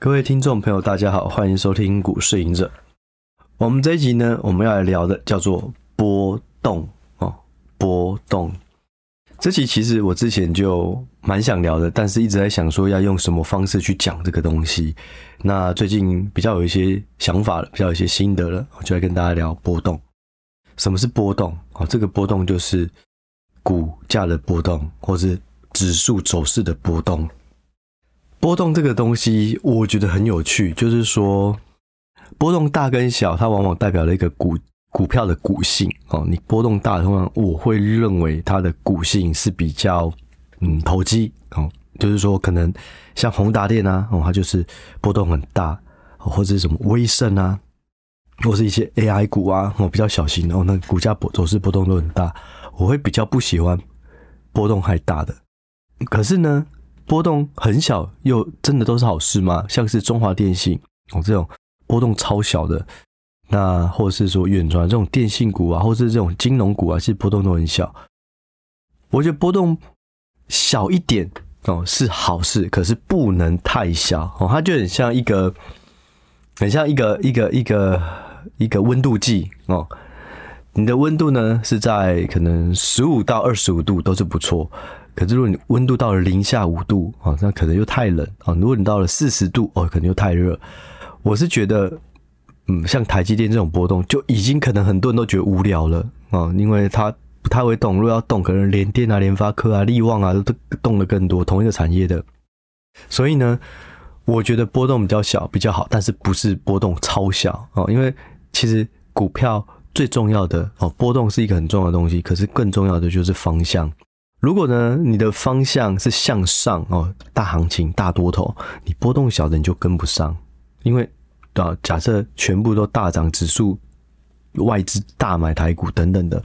各位听众朋友，大家好，欢迎收听股市隐者。我们这一集呢，我们要来聊的叫做波动哦，波动。这期其实我之前就蛮想聊的，但是一直在想说要用什么方式去讲这个东西。那最近比较有一些想法了，比较有一些心得了，我就来跟大家聊波动。什么是波动？哦，这个波动就是股价的波动，或是指数走势的波动。波动这个东西，我觉得很有趣，就是说，波动大跟小，它往往代表了一个股股票的股性哦。你波动大的话，我会认为它的股性是比较嗯投机哦，就是说可能像宏达电啊哦，它就是波动很大，或者什么威盛啊，或是一些 AI 股啊哦，比较小型的哦，那股价波走势波动都很大，我会比较不喜欢波动太大的。可是呢，波动很小，又真的都是好事吗？像是中华电信哦，这种波动超小的，那或者是说远传这种电信股啊，或者是这种金融股啊，其实波动都很小。我觉得波动小一点哦是好事，可是不能太小哦，它就很像一个，很像一个一个一个一个温度计哦。你的温度呢是在可能十五到二十五度都是不错。可是如果你温度到了零下五度啊，那可能又太冷啊。如果你到了四十度哦，可能又太热。我是觉得，嗯，像台积电这种波动就已经可能很多人都觉得无聊了啊，因为它不太会动。如果要动，可能联电啊、联发科啊、力旺啊都动的更多，同一个产业的。所以呢，我觉得波动比较小比较好，但是不是波动超小哦。因为其实股票最重要的哦，波动是一个很重要的东西，可是更重要的就是方向。如果呢，你的方向是向上哦，大行情、大多头，你波动小的你就跟不上，因为啊，假设全部都大涨，指数外资大买台股等等的，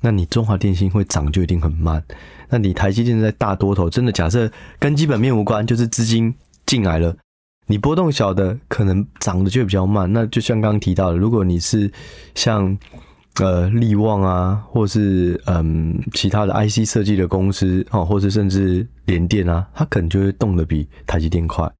那你中华电信会涨就一定很慢。那你台积电在大多头，真的假设跟基本面无关，就是资金进来了，你波动小的可能涨的就比较慢。那就像刚刚提到的，如果你是像。呃，力旺啊，或是嗯其他的 IC 设计的公司哦，或者甚至联电啊，它可能就会动得比台积电快。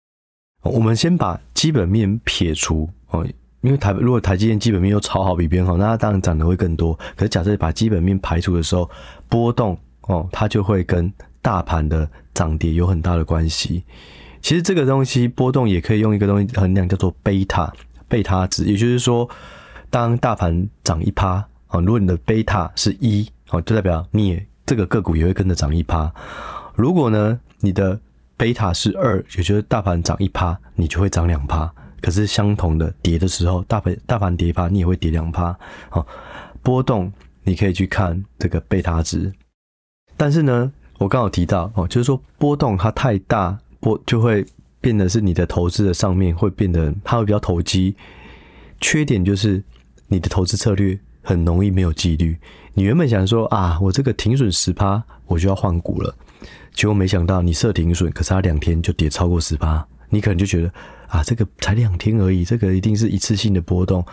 我们先把基本面撇除哦，因为台如果台积电基本面又超好比别人好，那它当然涨得会更多。可是假设把基本面排除的时候，波动哦，它就会跟大盘的涨跌有很大的关系。其实这个东西波动也可以用一个东西衡量，叫做贝塔贝塔值，也就是说。当大盘涨一趴啊，如果你的贝塔是一哦，就代表你这个个股也会跟着涨一趴。如果呢，你的贝塔是二，也就是大盘涨一趴，你就会涨两趴。可是相同的跌的时候，大盘大盘跌一趴，你也会跌两趴。好，波动你可以去看这个贝塔值。但是呢，我刚好提到哦，就是说波动它太大，波就会变得是你的投资的上面会变得它会比较投机。缺点就是。你的投资策略很容易没有纪律。你原本想说啊，我这个停损十趴，我就要换股了。结果没想到你设停损，可是它两天就跌超过十趴，你可能就觉得啊，这个才两天而已，这个一定是一次性的波动，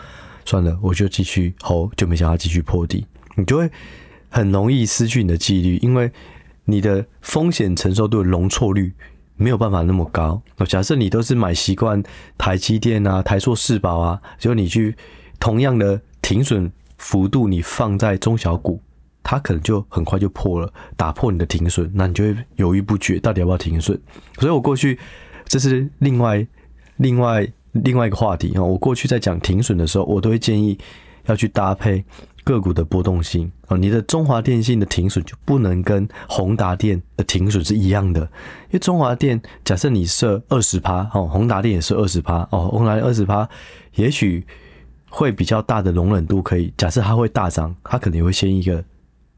算了，我就继续 hold，就没想到继续破底，你就会很容易失去你的纪律，因为你的风险承受度容错率没有办法那么高。假设你都是买习惯台积电啊、台塑、世宝啊，结果你去。同样的停损幅度，你放在中小股，它可能就很快就破了，打破你的停损，那你就会犹豫不决，到底要不要停损？所以我过去这是另外另外另外一个话题啊。我过去在讲停损的时候，我都会建议要去搭配个股的波动性啊。你的中华电信的停损就不能跟宏达电的停损是一样的，因为中华电假设你设二十趴哦，宏达电也是二十趴哦，宏达二十趴，也许。会比较大的容忍度，可以假设它会大涨，它可能也会先一个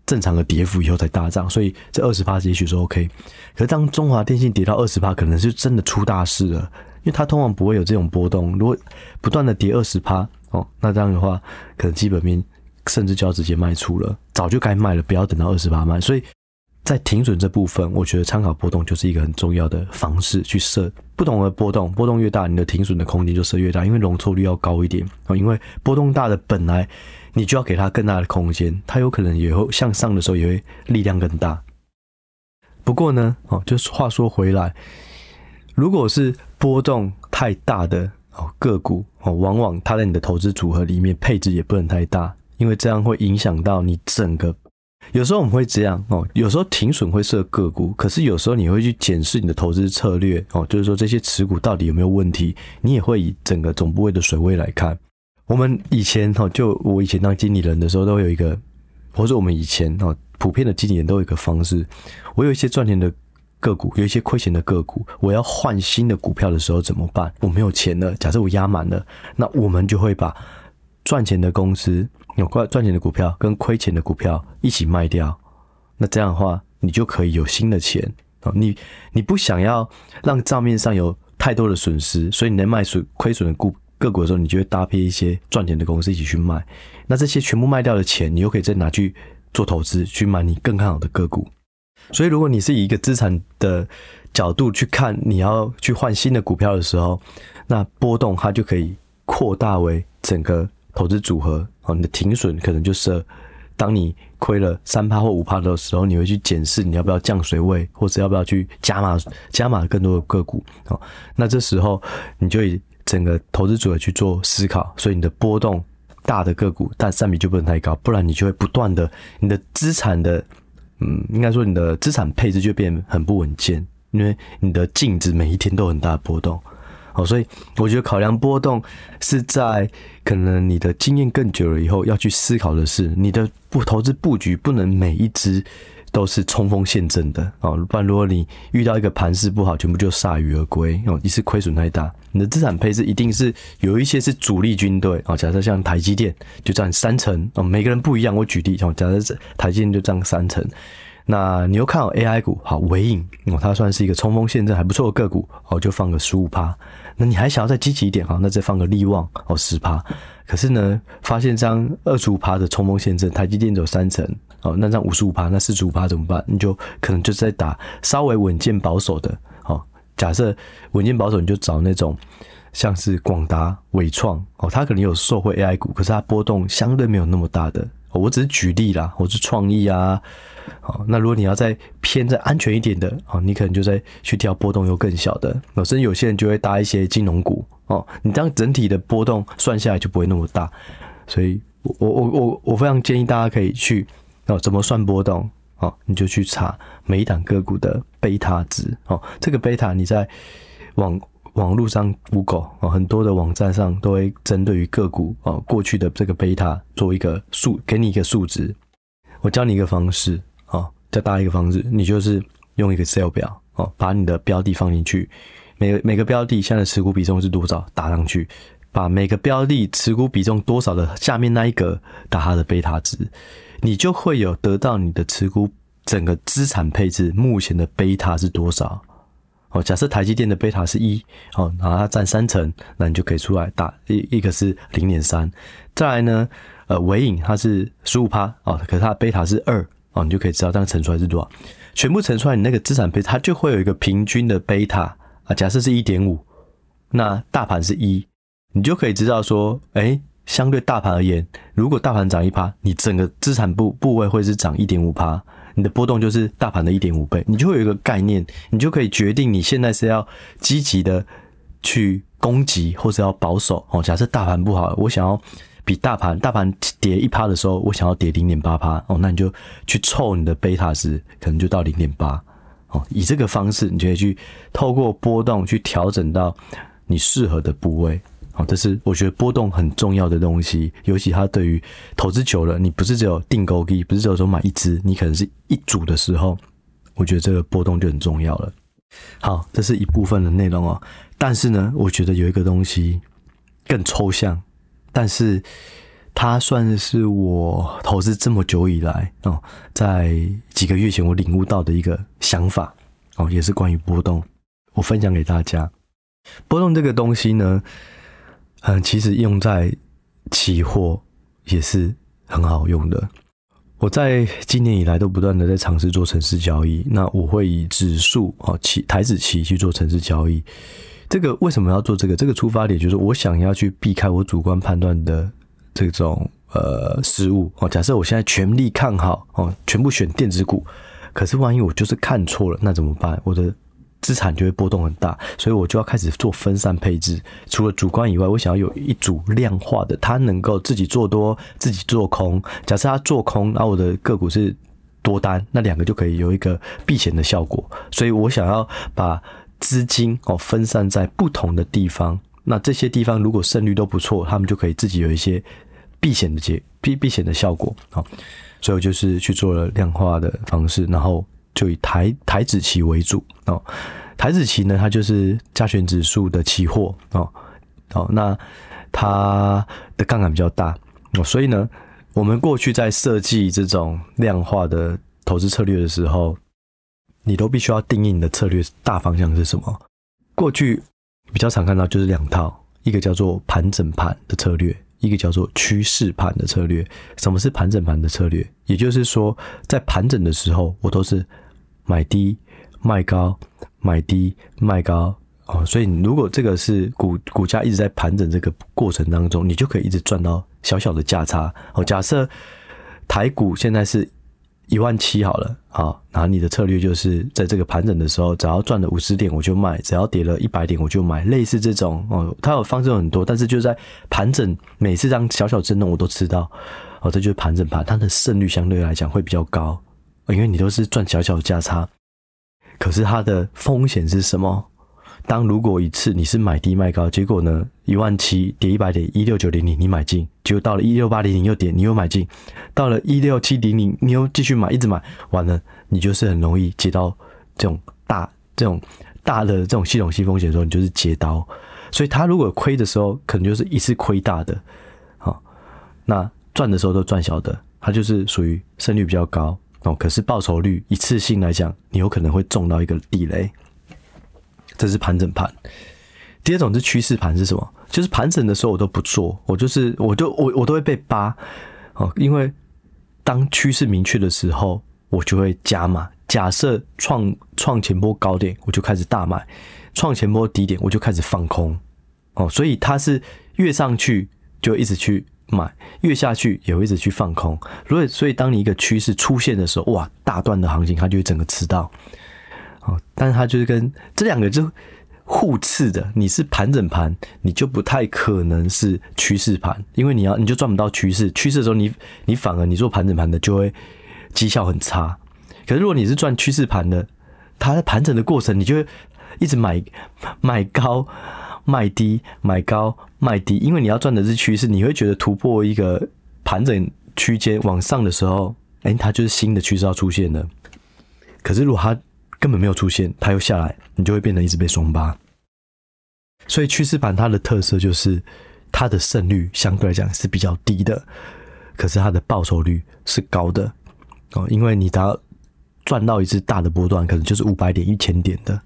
正常的跌幅，以后再大涨，所以这二十趴也许是 OK。可是当中华电信跌到二十趴，可能是真的出大事了，因为它通常不会有这种波动。如果不断的跌二十趴哦，那这样的话，可能基本面甚至就要直接卖出了，早就该卖了，不要等到二十趴卖。所以。在停损这部分，我觉得参考波动就是一个很重要的方式去设不同的波动，波动越大，你的停损的空间就设越大，因为容错率要高一点啊。因为波动大的本来你就要给它更大的空间，它有可能也会向上的时候也会力量更大。不过呢，哦，就是话说回来，如果是波动太大的哦个股哦，往往它在你的投资组合里面配置也不能太大，因为这样会影响到你整个。有时候我们会这样哦，有时候停损会设个股，可是有时候你会去检视你的投资策略哦，就是说这些持股到底有没有问题，你也会以整个总部位的水位来看。我们以前哈，就我以前当经理人的时候，都会有一个，或者我们以前哈，普遍的经理人都有一个方式，我有一些赚钱的个股，有一些亏钱的个股，我要换新的股票的时候怎么办？我没有钱了，假设我压满了，那我们就会把赚钱的公司。有赚赚钱的股票跟亏钱的股票一起卖掉，那这样的话，你就可以有新的钱啊。你你不想要让账面上有太多的损失，所以你在卖损亏损的股个股的时候，你就会搭配一些赚钱的公司一起去卖。那这些全部卖掉的钱，你又可以再拿去做投资，去买你更看好的个股。所以，如果你是以一个资产的角度去看，你要去换新的股票的时候，那波动它就可以扩大为整个。投资组合哦，你的停损可能就设，当你亏了三趴或五趴的时候，你会去检视你要不要降水位，或者要不要去加码加码更多的个股哦。那这时候你就以整个投资组合去做思考，所以你的波动大的个股，但占比就不能太高，不然你就会不断的你的资产的嗯，应该说你的资产配置就变很不稳健，因为你的净值每一天都很大的波动。哦，所以我觉得考量波动是在可能你的经验更久了以后要去思考的是，你的不投资布局不能每一支都是冲锋陷阵的哦，不然如果你遇到一个盘势不好，全部就铩羽而归哦，一次亏损太大。你的资产配置一定是有一些是主力军队哦，假设像台积电就占三成哦，每个人不一样，我举例哦，假设台积电就占三成。那你又看好 AI 股，好，尾影哦，它算是一个冲锋陷阵还不错的个股哦，就放个十五趴。那你还想要再积极一点，哈，那再放个力旺哦，十趴。可是呢，发现这样二十五趴的冲锋陷阵，台积电走三成哦，那这样五十五趴，那四十五趴怎么办？你就可能就在打稍微稳健保守的哦。假设稳健保守，你就找那种像是广达、伟创哦，它可能有受惠 AI 股，可是它波动相对没有那么大的。我只是举例啦，我是创意啊。好，那如果你要再偏再安全一点的，哦，你可能就在去挑波动又更小的哦。甚至有些人就会搭一些金融股哦，你这样整体的波动算下来就不会那么大。所以我我我我非常建议大家可以去哦，怎么算波动？哦，你就去查每一档个股的贝塔值哦。这个贝塔你在网网络上 Google 哦，很多的网站上都会针对于个股哦过去的这个贝塔做一个数，给你一个数值。我教你一个方式。再搭一个方式，你就是用一个 Excel 表哦，把你的标的放进去，每个每个标的现在的持股比重是多少，打上去，把每个标的持股比重多少的下面那一格打它的贝塔值，你就会有得到你的持股整个资产配置目前的贝塔是多少哦。假设台积电的贝塔是一哦，然后它占三成，那你就可以出来打一一个是零点三。再来呢，呃，纬颖它是十五趴哦，可是它的贝塔是二。你就可以知道这样乘出来是多少，全部乘出来，你那个资产配置它就会有一个平均的贝塔啊。假设是一点五，那大盘是一，你就可以知道说，哎、相对大盘而言，如果大盘涨一趴，你整个资产部部位会是涨一点五趴，你的波动就是大盘的一点五倍，你就会有一个概念，你就可以决定你现在是要积极的去攻击，或是要保守。哦，假设大盘不好，我想要。比大盘大盘跌一趴的时候，我想要跌零点八趴哦，那你就去凑你的贝塔值，可能就到零点八哦。以这个方式，你就可以去透过波动去调整到你适合的部位哦。这是我觉得波动很重要的东西，尤其它对于投资久了，你不是只有定勾机，不是只有说买一只，你可能是一组的时候，我觉得这个波动就很重要了。好，这是一部分的内容哦。但是呢，我觉得有一个东西更抽象。但是，它算是我投资这么久以来哦，在几个月前我领悟到的一个想法哦，也是关于波动，我分享给大家。波动这个东西呢，嗯，其实用在期货也是很好用的。我在今年以来都不断的在尝试做城市交易，那我会以指数哦期台指期去做城市交易。这个为什么要做这个？这个出发点就是我想要去避开我主观判断的这种呃失误哦。假设我现在全力看好哦，全部选电子股，可是万一我就是看错了，那怎么办？我的资产就会波动很大，所以我就要开始做分散配置。除了主观以外，我想要有一组量化的，它能够自己做多，自己做空。假设它做空，那我的个股是多单，那两个就可以有一个避险的效果。所以我想要把资金哦分散在不同的地方。那这些地方如果胜率都不错，他们就可以自己有一些避险的结避避险的效果。好，所以我就是去做了量化的方式，然后。就以台台指期为主哦，台指期呢，它就是加权指数的期货哦，哦，那它的杠杆比较大哦，所以呢，我们过去在设计这种量化的投资策略的时候，你都必须要定义你的策略大方向是什么。过去比较常看到就是两套，一个叫做盘整盘的策略，一个叫做趋势盘的策略。什么是盘整盘的策略？也就是说，在盘整的时候，我都是。买低卖高，买低卖高哦，所以如果这个是股股价一直在盘整这个过程当中，你就可以一直赚到小小的价差哦。假设台股现在是一万七好了啊，然后你的策略就是在这个盘整的时候，只要赚了五十点我就卖，只要跌了一百点我就买，类似这种哦。它有方式很多，但是就在盘整每次这样小小震动我都知道哦，这就是盘整盘，它的胜率相对来讲会比较高。因为你都是赚小小的价差，可是它的风险是什么？当如果一次你是买低卖高，结果呢，一万七跌一百点，一六九零零你买进，结果到了一六八零零又跌，你又买进，到了一六七零零你又继续买，一直买，完了你就是很容易接到这种大这种大的这种系统性风险的时候，你就是接刀。所以他如果亏的时候，可能就是一次亏大的，好，那赚的时候都赚小的，他就是属于胜率比较高。哦，可是报酬率一次性来讲，你有可能会中到一个地雷。这是盘整盘。第二种是趋势盘是什么？就是盘整的时候我都不做，我就是我就我我都会被扒。哦，因为当趋势明确的时候，我就会加码。假设创创前波高点，我就开始大买；创前波低点，我就开始放空。哦，所以它是越上去就一直去。买越下去也会一直去放空，所以所以当你一个趋势出现的时候，哇，大段的行情它就会整个吃到，哦，但是它就是跟这两个就互斥的，你是盘整盘，你就不太可能是趋势盘，因为你要你就赚不到趋势，趋势的时候你你反而你做盘整盘的就会绩效很差，可是如果你是赚趋势盘的，它在盘整的过程你就会一直买买高。卖低买高，卖低，因为你要赚的是趋势，你会觉得突破一个盘整区间往上的时候，哎，它就是新的趋势要出现了。可是如果它根本没有出现，它又下来，你就会变得一直被双八。所以趋势盘它的特色就是它的胜率相对来讲是比较低的，可是它的报酬率是高的哦，因为你只要赚到一次大的波段，可能就是五百点、一千点的，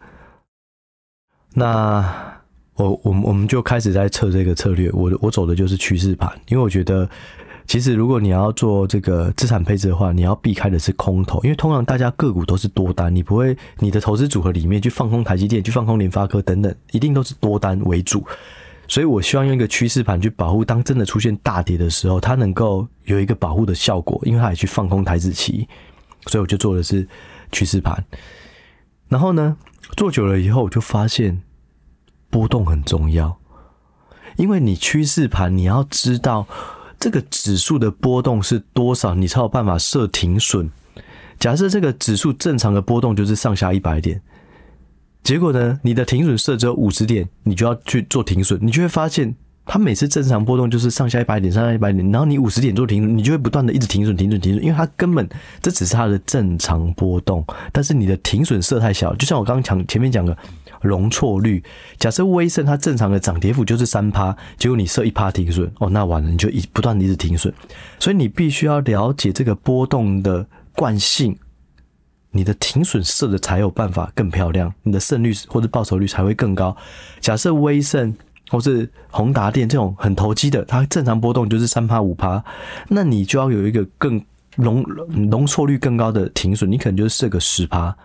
那。我我们我们就开始在测这个策略，我我走的就是趋势盘，因为我觉得，其实如果你要做这个资产配置的话，你要避开的是空头，因为通常大家个股都是多单，你不会你的投资组合里面去放空台积电，去放空联发科等等，一定都是多单为主，所以我希望用一个趋势盘去保护，当真的出现大跌的时候，它能够有一个保护的效果，因为它也去放空台子期，所以我就做的是趋势盘，然后呢，做久了以后，我就发现。波动很重要，因为你趋势盘，你要知道这个指数的波动是多少，你才有办法设停损。假设这个指数正常的波动就是上下一百点，结果呢，你的停损设只有五十点，你就要去做停损，你就会发现它每次正常波动就是上下一百点，上下一百点，然后你五十点做停损，你就会不断的一直停损、停损、停损，因为它根本这只是它的正常波动，但是你的停损设太小，就像我刚刚讲前面讲的。容错率，假设威盛它正常的涨跌幅就是三趴，结果你设一趴停损，哦，那完了，你就一不断的一直停损，所以你必须要了解这个波动的惯性，你的停损设的才有办法更漂亮，你的胜率或者报酬率才会更高。假设威盛或是宏达电这种很投机的，它正常波动就是三趴五趴，那你就要有一个更容容错率更高的停损，你可能就是设个十趴，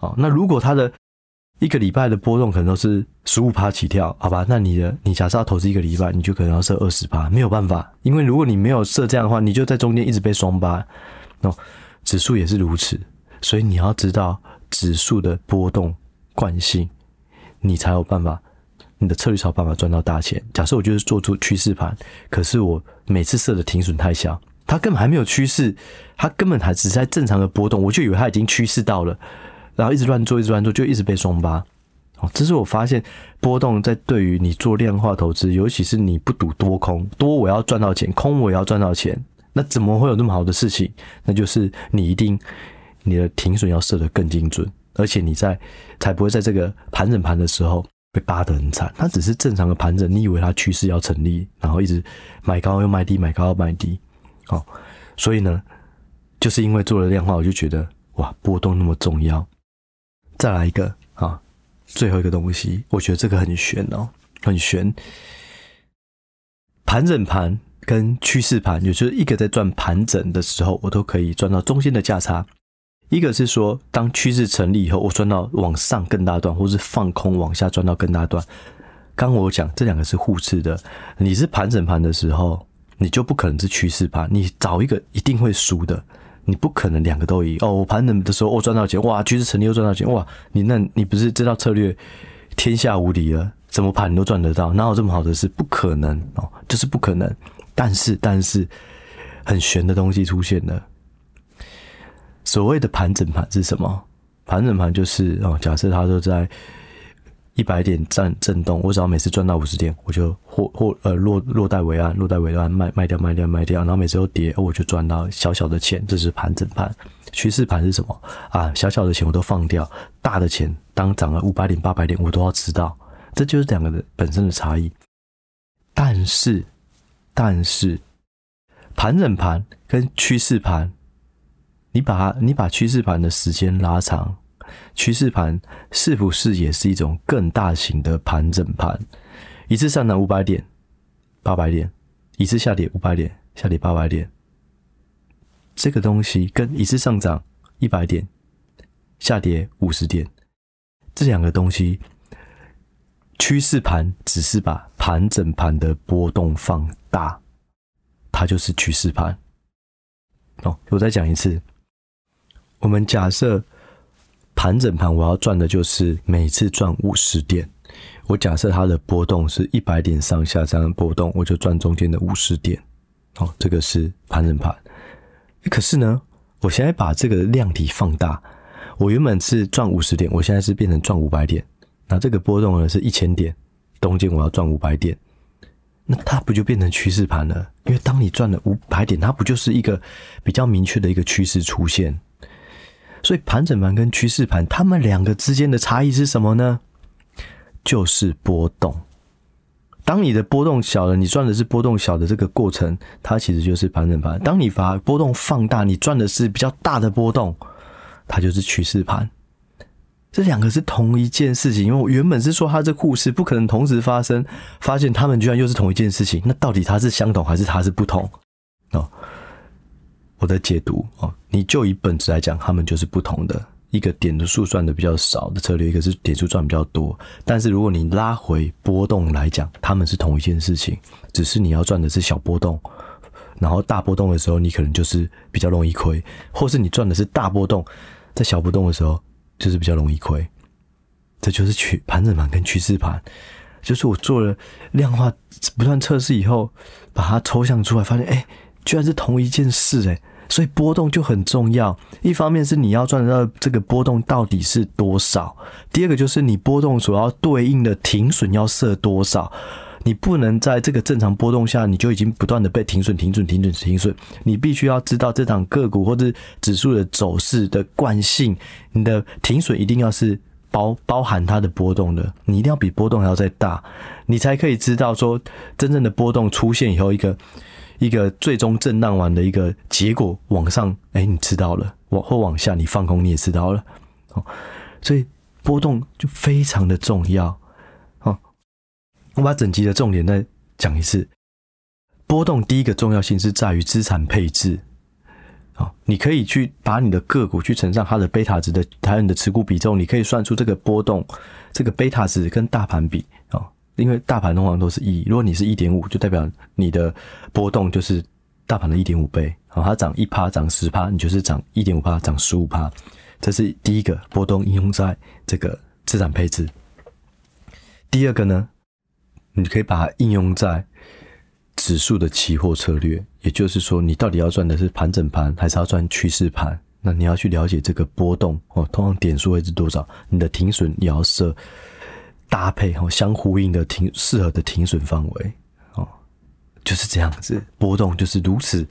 哦，那如果它的一个礼拜的波动可能都是十五趴起跳，好吧？那你的你假设要投资一个礼拜，你就可能要设二十趴，没有办法，因为如果你没有设这样的话，你就在中间一直被双八。哦，指数也是如此，所以你要知道指数的波动惯性，你才有办法，你的策略才有办法赚到大钱。假设我就是做出趋势盘，可是我每次设的停损太小，它根本还没有趋势，它根本还只是在正常的波动，我就以为它已经趋势到了，然后一直乱做，一直乱做，就一直被双八。哦，这是我发现波动在对于你做量化投资，尤其是你不赌多空，多我要赚到钱，空我也要赚到钱，那怎么会有那么好的事情？那就是你一定你的停损要设得更精准，而且你在才不会在这个盘整盘的时候被扒得很惨。它只是正常的盘整，你以为它趋势要成立，然后一直买高又卖低，买高又卖低，哦，所以呢，就是因为做了量化，我就觉得哇，波动那么重要。再来一个啊。最后一个东西，我觉得这个很玄哦，很玄。盘整盘跟趋势盘，也就是一个在赚盘整的时候，我都可以赚到中间的价差；一个是说，当趋势成立以后，我赚到往上更大段，或是放空往下赚到更大段。刚我讲这两个是互斥的，你是盘整盘的时候，你就不可能是趋势盘，你找一个一定会输的。你不可能两个都赢哦！我盘整的时候，我赚到钱，哇！趋势成立又赚到钱，哇！你那，你不是这套策略天下无敌了？怎么盘你都赚得到？哪有这么好的事？不可能哦，就是不可能。但是，但是很玄的东西出现了。所谓的盘整盘是什么？盘整盘就是哦，假设它都在。一百点震震动，我只要每次赚到五十点，我就或或呃落落袋为安，落袋为安卖卖掉卖掉卖掉，然后每次都跌，我就赚到小小的钱，这是盘整盘。趋势盘是什么啊？小小的钱我都放掉，大的钱当涨了五百点八百点，我都要知道，这就是两个的本身的差异。但是但是盘整盘跟趋势盘，你把你把趋势盘的时间拉长。趋势盘是不是也是一种更大型的盘整盘？一次上涨五百点、八百点，一次下跌五百点、下跌八百点，这个东西跟一次上涨一百点、下跌五十点，这两个东西，趋势盘只是把盘整盘的波动放大，它就是趋势盘。哦，我再讲一次，我们假设。盘整盘，我要赚的就是每次赚五十点。我假设它的波动是一百点上下这样波动，我就赚中间的五十点。哦，这个是盘整盘。可是呢，我现在把这个量体放大，我原本是赚五十点，我现在是变成赚五百点。那这个波动呢是一千点，中间我要赚五百点，那它不就变成趋势盘了？因为当你赚了五百点，它不就是一个比较明确的一个趋势出现？所以盘整盘跟趋势盘，它们两个之间的差异是什么呢？就是波动。当你的波动小了，你赚的是波动小的这个过程，它其实就是盘整盘。当你把波动放大，你赚的是比较大的波动，它就是趋势盘。这两个是同一件事情，因为我原本是说它这故事不可能同时发生，发现它们居然又是同一件事情，那到底它是相同还是它是不同？哦。我的解读哦，你就以本质来讲，他们就是不同的。一个点的数赚的比较少的策略，一个是点数赚比较多。但是如果你拉回波动来讲，他们是同一件事情，只是你要赚的是小波动，然后大波动的时候，你可能就是比较容易亏，或是你赚的是大波动，在小波动的时候就是比较容易亏。这就是趋盘整盘跟趋势盘，就是我做了量化不断测试以后，把它抽象出来，发现哎，居然是同一件事哎。所以波动就很重要，一方面是你要赚到这个波动到底是多少，第二个就是你波动所要对应的停损要设多少，你不能在这个正常波动下你就已经不断的被停损、停损、停损、停损，你必须要知道这档个股或者指数的走势的惯性，你的停损一定要是包包含它的波动的，你一定要比波动还要再大，你才可以知道说真正的波动出现以后一个。一个最终震荡完的一个结果，往上，哎、你知道了；往或往下，你放空，你也知道了。哦，所以波动就非常的重要。哦，我把整集的重点再讲一次。波动第一个重要性是在于资产配置。哦，你可以去把你的个股去乘上它的贝塔值的，还有你的持股比重，你可以算出这个波动，这个贝塔值跟大盘比。因为大盘通常都是一，如果你是一点五，就代表你的波动就是大盘的一点五倍。好，它涨一趴，涨十趴，你就是涨一点五趴，涨十五趴。这是第一个波动应用在这个资产配置。第二个呢，你可以把它应用在指数的期货策略，也就是说，你到底要赚的是盘整盘，还是要赚趋势盘？那你要去了解这个波动哦，通常点数会是多少？你的停损你要设搭配哦，相呼应的停适合的停损范围哦，就是这样子，波动就是如此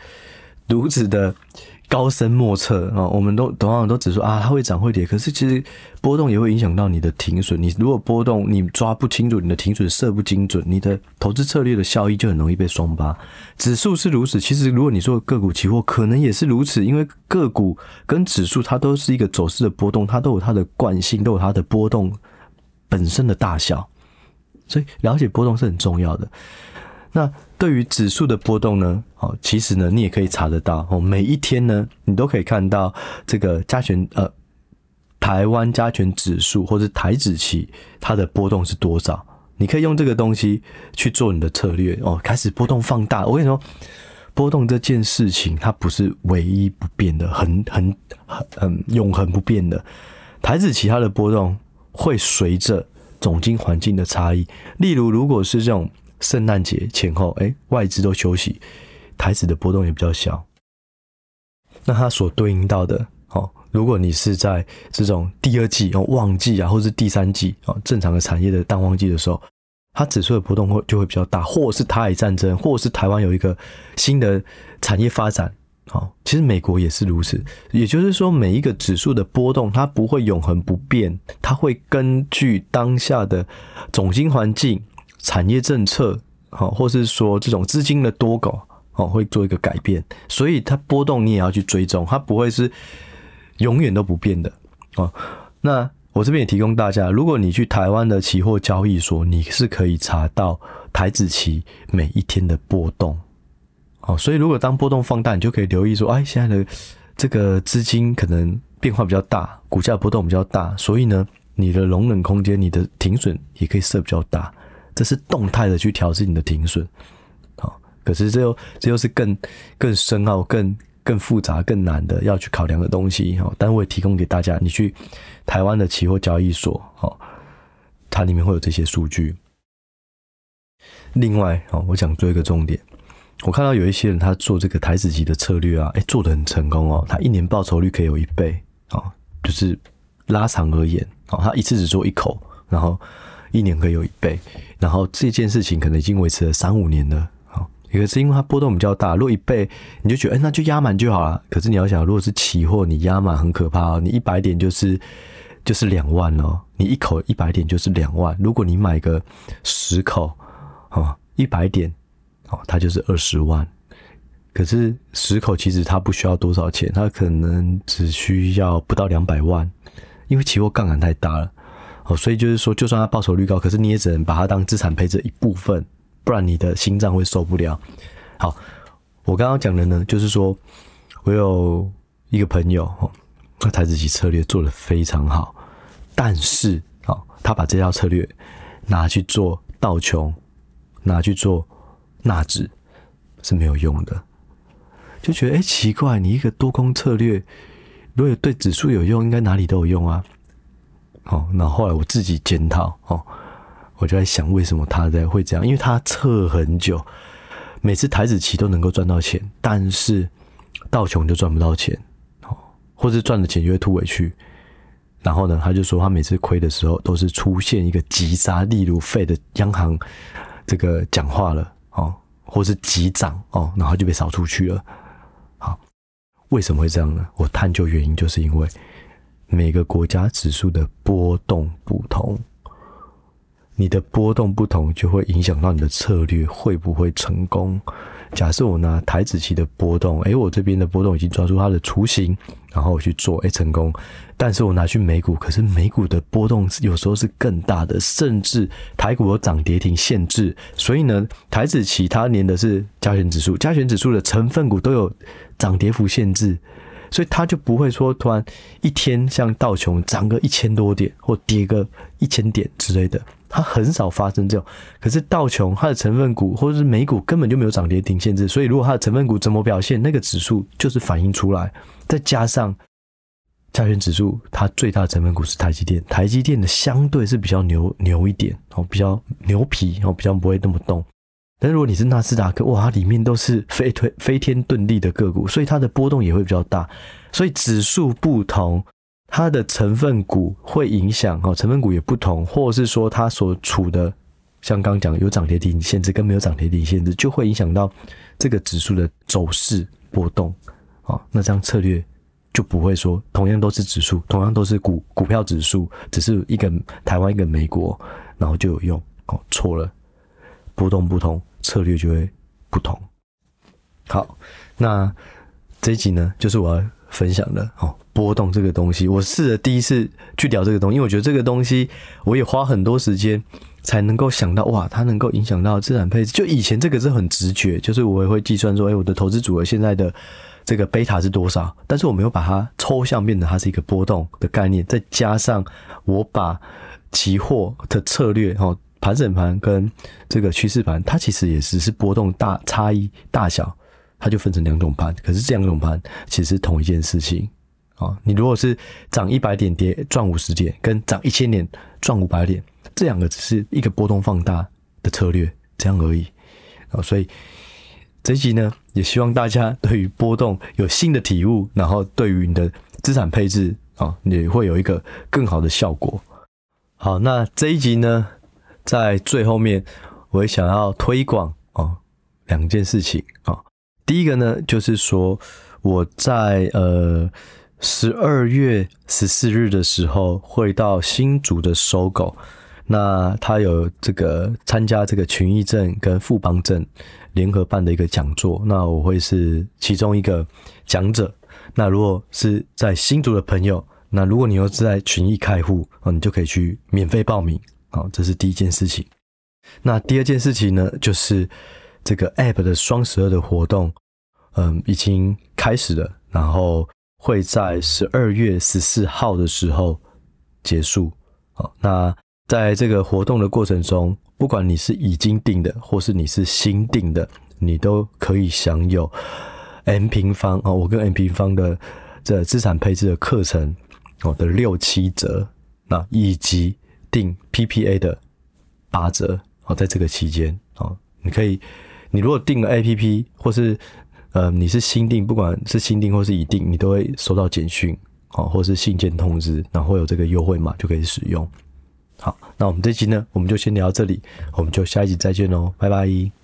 如此的。高深莫测啊！我们都同样都只说啊，它会涨会跌，可是其实波动也会影响到你的停损。你如果波动你抓不清楚，你的停损设不精准，你的投资策略的效益就很容易被双八。指数是如此，其实如果你说个股期货，可能也是如此，因为个股跟指数它都是一个走势的波动，它都有它的惯性，都有它的波动本身的大小，所以了解波动是很重要的。那对于指数的波动呢？哦，其实呢，你也可以查得到哦。每一天呢，你都可以看到这个加权呃，台湾加权指数或者台指期它的波动是多少？你可以用这个东西去做你的策略哦。开始波动放大，我跟你说，波动这件事情它不是唯一不变的，很很很很永恒不变的。台指期它的波动会随着总经环境的差异，例如如果是这种。圣诞节前后，哎，外资都休息，台指的波动也比较小。那它所对应到的，哦，如果你是在这种第二季哦旺季啊，或是第三季哦正常的产业的淡旺季的时候，它指数的波动会就会比较大，或是台海战争，或是台湾有一个新的产业发展，哦，其实美国也是如此。也就是说，每一个指数的波动，它不会永恒不变，它会根据当下的总经环境。产业政策，好，或是说这种资金的多寡，哦，会做一个改变，所以它波动你也要去追踪，它不会是永远都不变的，哦。那我这边也提供大家，如果你去台湾的期货交易所，你是可以查到台指期每一天的波动，哦，所以如果当波动放大，你就可以留意说，哎，现在的这个资金可能变化比较大，股价波动比较大，所以呢，你的容忍空间，你的停损也可以设比较大。这是动态的去调适你的停损，好，可是这又这又是更更深奥、更更复杂、更难的要去考量的东西，哈。但我也提供给大家，你去台湾的期货交易所，哈，它里面会有这些数据。另外，哦，我想做一个重点，我看到有一些人他做这个台子级的策略啊，哎，做的很成功哦，他一年报酬率可以有一倍，啊，就是拉长而言，啊，他一次只做一口，然后。一年可以有一倍，然后这件事情可能已经维持了三五年了，好，一个是因为它波动比较大，如果一倍你就觉得，哎，那就压满就好了。可是你要想，如果是期货，你压满很可怕哦，你一百点就是就是两万哦，你一口一百点就是两万。如果你买个十口，哦，一百点，哦，它就是二十万。可是十口其实它不需要多少钱，它可能只需要不到两百万，因为期货杠杆太大了。哦，所以就是说，就算它报酬率高，可是你也只能把它当资产配置一部分，不然你的心脏会受不了。好，我刚刚讲的呢，就是说我有一个朋友，哦，他台指期策略做得非常好，但是，哦，他把这套策略拿去做道琼，拿去做纳指是没有用的，就觉得哎奇怪，你一个多空策略，如果对指数有用，应该哪里都有用啊。哦，那后来我自己检讨哦，我就在想为什么他在会这样？因为他测很久，每次台子期都能够赚到钱，但是道琼就赚不到钱，哦，或者赚的钱就会突围去。然后呢，他就说他每次亏的时候都是出现一个急杀，例如 Fed 的央行这个讲话了哦，或是急涨哦，然后就被扫出去了。好，为什么会这样呢？我探究原因，就是因为。每个国家指数的波动不同，你的波动不同就会影响到你的策略会不会成功。假设我拿台子期的波动，诶，我这边的波动已经抓住它的雏形，然后我去做，诶，成功。但是我拿去美股，可是美股的波动有时候是更大的，甚至台股有涨跌停限制。所以呢，台子期它连的是加权指数，加权指数的成分股都有涨跌幅限制。所以他就不会说突然一天像道琼涨个一千多点或跌个一千点之类的，它很少发生这种。可是道琼它的成分股或者是美股根本就没有涨跌停限制，所以如果它的成分股怎么表现，那个指数就是反映出来。再加上加权指数它最大的成分股是台积电，台积电的相对是比较牛牛一点哦，比较牛皮哦，比较不会那么动。但如果你是纳斯达克，哇，它里面都是飞推飞天遁地的个股，所以它的波动也会比较大。所以指数不同，它的成分股会影响哦，成分股也不同，或者是说它所处的，像刚讲有涨跌停限制跟没有涨跌停限制，就会影响到这个指数的走势波动啊。那这样策略就不会说同样都是指数，同样都是股股票指数，只是一个台湾一个美国，然后就有用哦，错了，波动不同。策略就会不同。好，那这一集呢，就是我要分享的哦，波动这个东西，我试着第一次去聊这个东西，因为我觉得这个东西我也花很多时间才能够想到，哇，它能够影响到资产配置。就以前这个是很直觉，就是我也会计算说，哎，我的投资组合现在的这个贝塔是多少，但是我没有把它抽象变成它是一个波动的概念，再加上我把期货的策略哦。盘整盘跟这个趋势盘，它其实也只是波动大差异大小，它就分成两种盘。可是这两种盘其实同一件事情啊。你如果是涨一百点跌赚五十点，跟涨一千点赚五百点，这两个只是一个波动放大的策略，这样而已啊。所以这一集呢，也希望大家对于波动有新的体悟，然后对于你的资产配置啊，也会有一个更好的效果。好，那这一集呢，在最后面，我也想要推广哦两件事情啊。第一个呢，就是说我在呃十二月十四日的时候会到新竹的 SOGO，那他有这个参加这个群益镇跟富邦镇联合办的一个讲座，那我会是其中一个讲者。那如果是在新竹的朋友，那如果你又是在群益开户啊，你就可以去免费报名。好，这是第一件事情。那第二件事情呢，就是这个 App 的双十二的活动，嗯，已经开始了，然后会在十二月十四号的时候结束。好，那在这个活动的过程中，不管你是已经订的，或是你是新订的，你都可以享有 M 平方啊，我跟 M 平方的这资产配置的课程哦的六七折，那以及。订 PPA 的八折哦，在这个期间哦，你可以，你如果订了 APP 或是呃你是新订，不管是新订或是已订，你都会收到简讯哦，或是信件通知，然后有这个优惠码就可以使用。好，那我们这期呢，我们就先聊到这里，我们就下一集再见喽，拜拜。